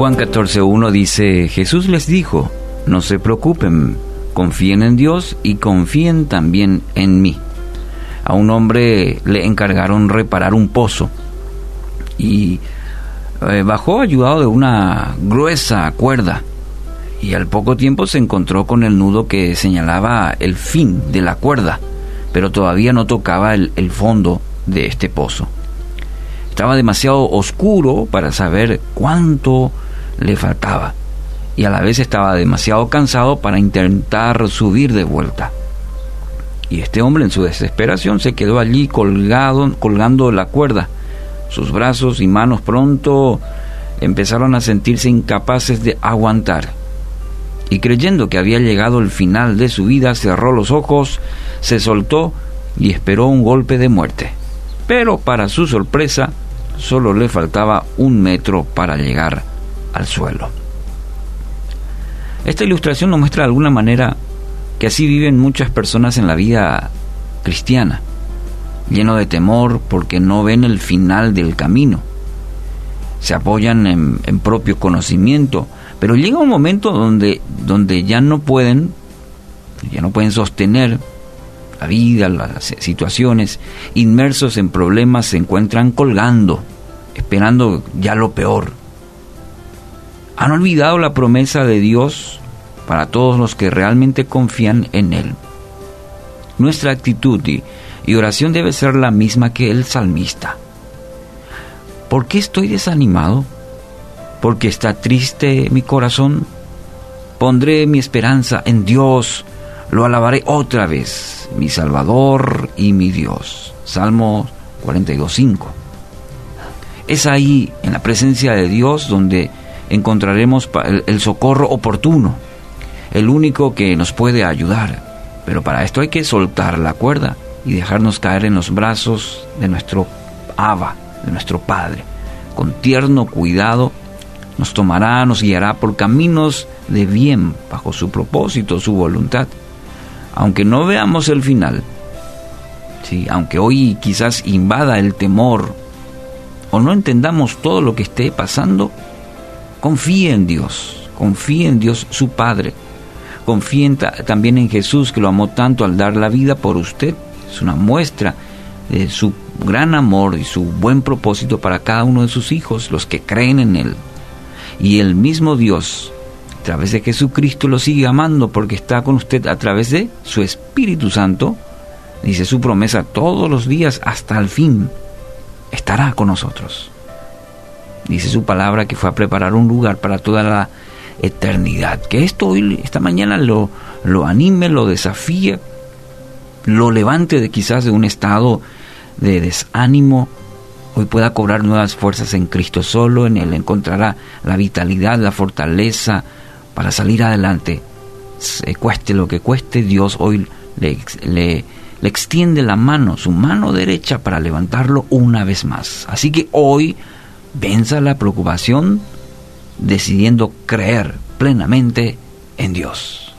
Juan 14.1 dice, Jesús les dijo, no se preocupen, confíen en Dios y confíen también en mí. A un hombre le encargaron reparar un pozo y eh, bajó ayudado de una gruesa cuerda y al poco tiempo se encontró con el nudo que señalaba el fin de la cuerda, pero todavía no tocaba el, el fondo de este pozo. Estaba demasiado oscuro para saber cuánto le faltaba y a la vez estaba demasiado cansado para intentar subir de vuelta. Y este hombre en su desesperación se quedó allí colgado, colgando la cuerda. Sus brazos y manos pronto empezaron a sentirse incapaces de aguantar. Y creyendo que había llegado el final de su vida, cerró los ojos, se soltó y esperó un golpe de muerte. Pero para su sorpresa, solo le faltaba un metro para llegar al suelo. Esta ilustración nos muestra de alguna manera que así viven muchas personas en la vida cristiana, lleno de temor porque no ven el final del camino. Se apoyan en, propio conocimiento, pero llega un momento donde, donde ya no pueden, ya no pueden sostener la vida, las situaciones, inmersos en problemas, se encuentran colgando, esperando ya lo peor. Han olvidado la promesa de Dios para todos los que realmente confían en Él. Nuestra actitud y, oración debe ser la misma que el salmista. ¿Por qué estoy desanimado? ¿Porque está triste mi corazón? Pondré mi esperanza en Dios, lo alabaré otra vez, mi Salvador y mi Dios. Salmo 42.5. Es ahí, en la presencia de Dios, donde encontraremos el, socorro oportuno, el único que nos puede ayudar. Pero para esto hay que soltar la cuerda y dejarnos caer en los brazos de nuestro Abba, de nuestro Padre. Con tierno cuidado nos tomará, nos guiará por caminos de bien, bajo su propósito, su voluntad. Aunque no veamos el final, ¿sí? aunque hoy quizás invada el temor o no entendamos todo lo que esté pasando, Confíe en Dios, confíe en Dios su Padre. Confíe también en Jesús que lo amó tanto al dar la vida por usted. Es una muestra de su gran amor y su buen propósito para cada uno de sus hijos, los que creen en Él. Y el mismo Dios, a través de Jesucristo, lo sigue amando porque está con usted a través de su Espíritu Santo. Dice su promesa todos los días hasta el fin. Estará con nosotros. Dice su palabra que fue a preparar un lugar para toda la eternidad. Que esto hoy, esta mañana lo, lo anime, lo desafíe, lo levante de quizás de un estado de desánimo. Hoy pueda cobrar nuevas fuerzas en Cristo solo, en Él encontrará la vitalidad, la fortaleza para salir adelante. Se cueste lo que cueste, Dios hoy le, le, le extiende la mano, su mano derecha para levantarlo una vez más. Así que hoy venza la preocupación decidiendo creer plenamente en Dios.